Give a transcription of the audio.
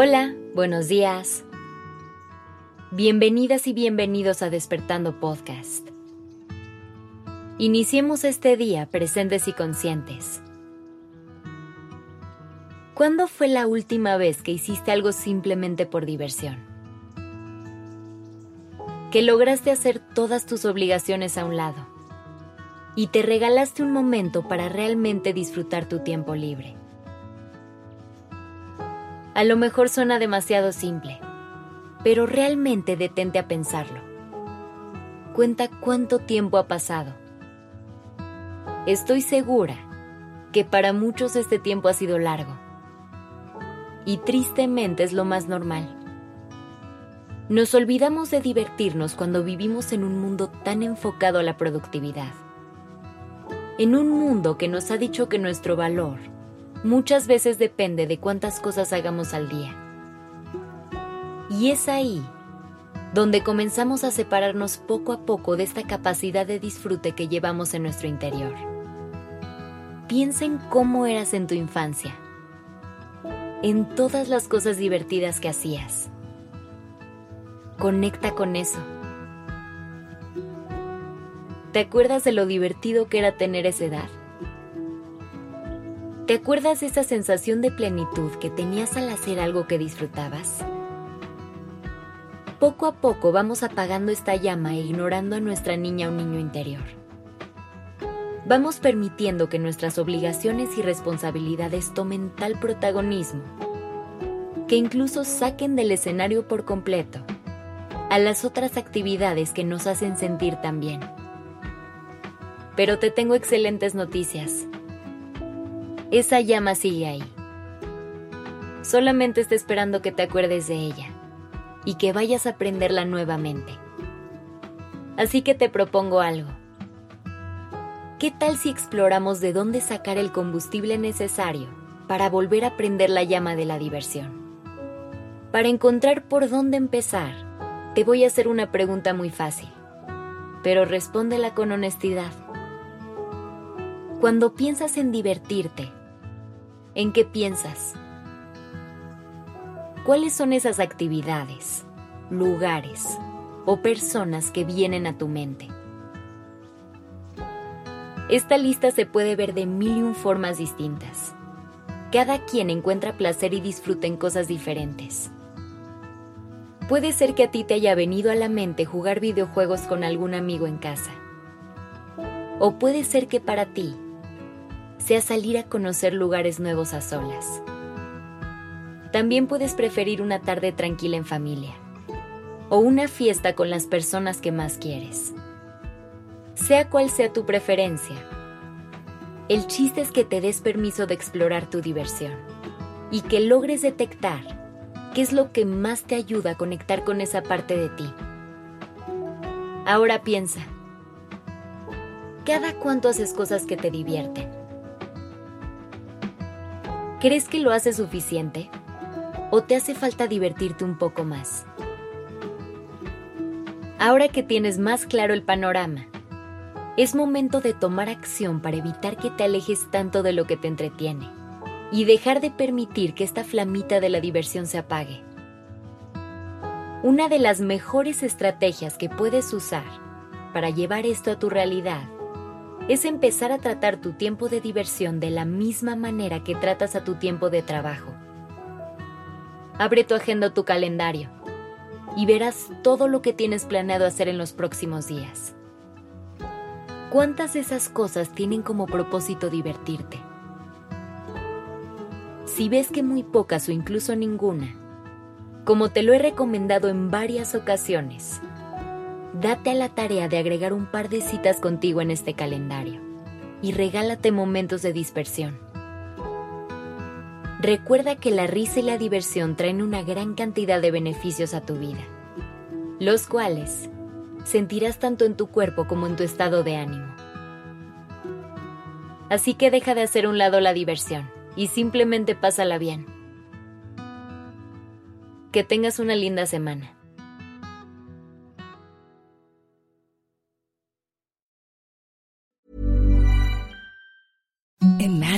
Hola, buenos días. Bienvenidas y bienvenidos a Despertando Podcast. Iniciemos este día presentes y conscientes. ¿Cuándo fue la última vez que hiciste algo simplemente por diversión? Que lograste hacer todas tus obligaciones a un lado y te regalaste un momento para realmente disfrutar tu tiempo libre. A lo mejor suena demasiado simple, pero realmente detente a pensarlo. Cuenta cuánto tiempo ha pasado. Estoy segura que para muchos este tiempo ha sido largo. Y tristemente es lo más normal. Nos olvidamos de divertirnos cuando vivimos en un mundo tan enfocado a la productividad. En un mundo que nos ha dicho que nuestro valor muchas veces depende de cuántas cosas hagamos al día. Y es ahí donde comenzamos a separarnos poco a poco de esta capacidad de disfrute que llevamos en nuestro interior. Piensa en cómo eras en tu infancia, en todas las cosas divertidas que hacías. Conecta con eso. ¿Te acuerdas de lo divertido que era tener esa edad? ¿Te acuerdas de esa sensación de plenitud que tenías al hacer algo que disfrutabas? Poco a poco vamos apagando esta llama e ignorando a nuestra niña o niño interior. Vamos permitiendo que nuestras obligaciones y responsabilidades tomen tal protagonismo que incluso saquen del escenario por completo a las otras actividades que nos hacen sentir tan bien. Pero te tengo excelentes noticias esa llama sigue ahí. Solamente está esperando que te acuerdes de ella y que vayas a prenderla nuevamente. Así que te propongo algo. ¿Qué tal si exploramos de dónde sacar el combustible necesario para volver a prender la llama de la diversión? Para encontrar por dónde empezar, te voy a hacer una pregunta muy fácil, pero respóndela con honestidad. Cuando piensas en divertirte, ¿En qué piensas? ¿Cuáles son esas actividades, lugares o personas que vienen a tu mente? Esta lista se puede ver de mil y un formas distintas. Cada quien encuentra placer y disfruta en cosas diferentes. Puede ser que a ti te haya venido a la mente jugar videojuegos con algún amigo en casa. O puede ser que para ti sea salir a conocer lugares nuevos a solas. También puedes preferir una tarde tranquila en familia o una fiesta con las personas que más quieres. Sea cual sea tu preferencia, el chiste es que te des permiso de explorar tu diversión y que logres detectar qué es lo que más te ayuda a conectar con esa parte de ti. Ahora piensa, ¿cada cuánto haces cosas que te divierten? ¿Crees que lo hace suficiente? ¿O te hace falta divertirte un poco más? Ahora que tienes más claro el panorama, es momento de tomar acción para evitar que te alejes tanto de lo que te entretiene y dejar de permitir que esta flamita de la diversión se apague. Una de las mejores estrategias que puedes usar para llevar esto a tu realidad es empezar a tratar tu tiempo de diversión de la misma manera que tratas a tu tiempo de trabajo. Abre tu agenda o tu calendario y verás todo lo que tienes planeado hacer en los próximos días. ¿Cuántas de esas cosas tienen como propósito divertirte? Si ves que muy pocas o incluso ninguna, como te lo he recomendado en varias ocasiones, date a la tarea de agregar un par de citas contigo en este calendario y regálate momentos de dispersión. Recuerda que la risa y la diversión traen una gran cantidad de beneficios a tu vida, los cuales sentirás tanto en tu cuerpo como en tu estado de ánimo. Así que deja de hacer un lado la diversión y simplemente pásala bien. Que tengas una linda semana.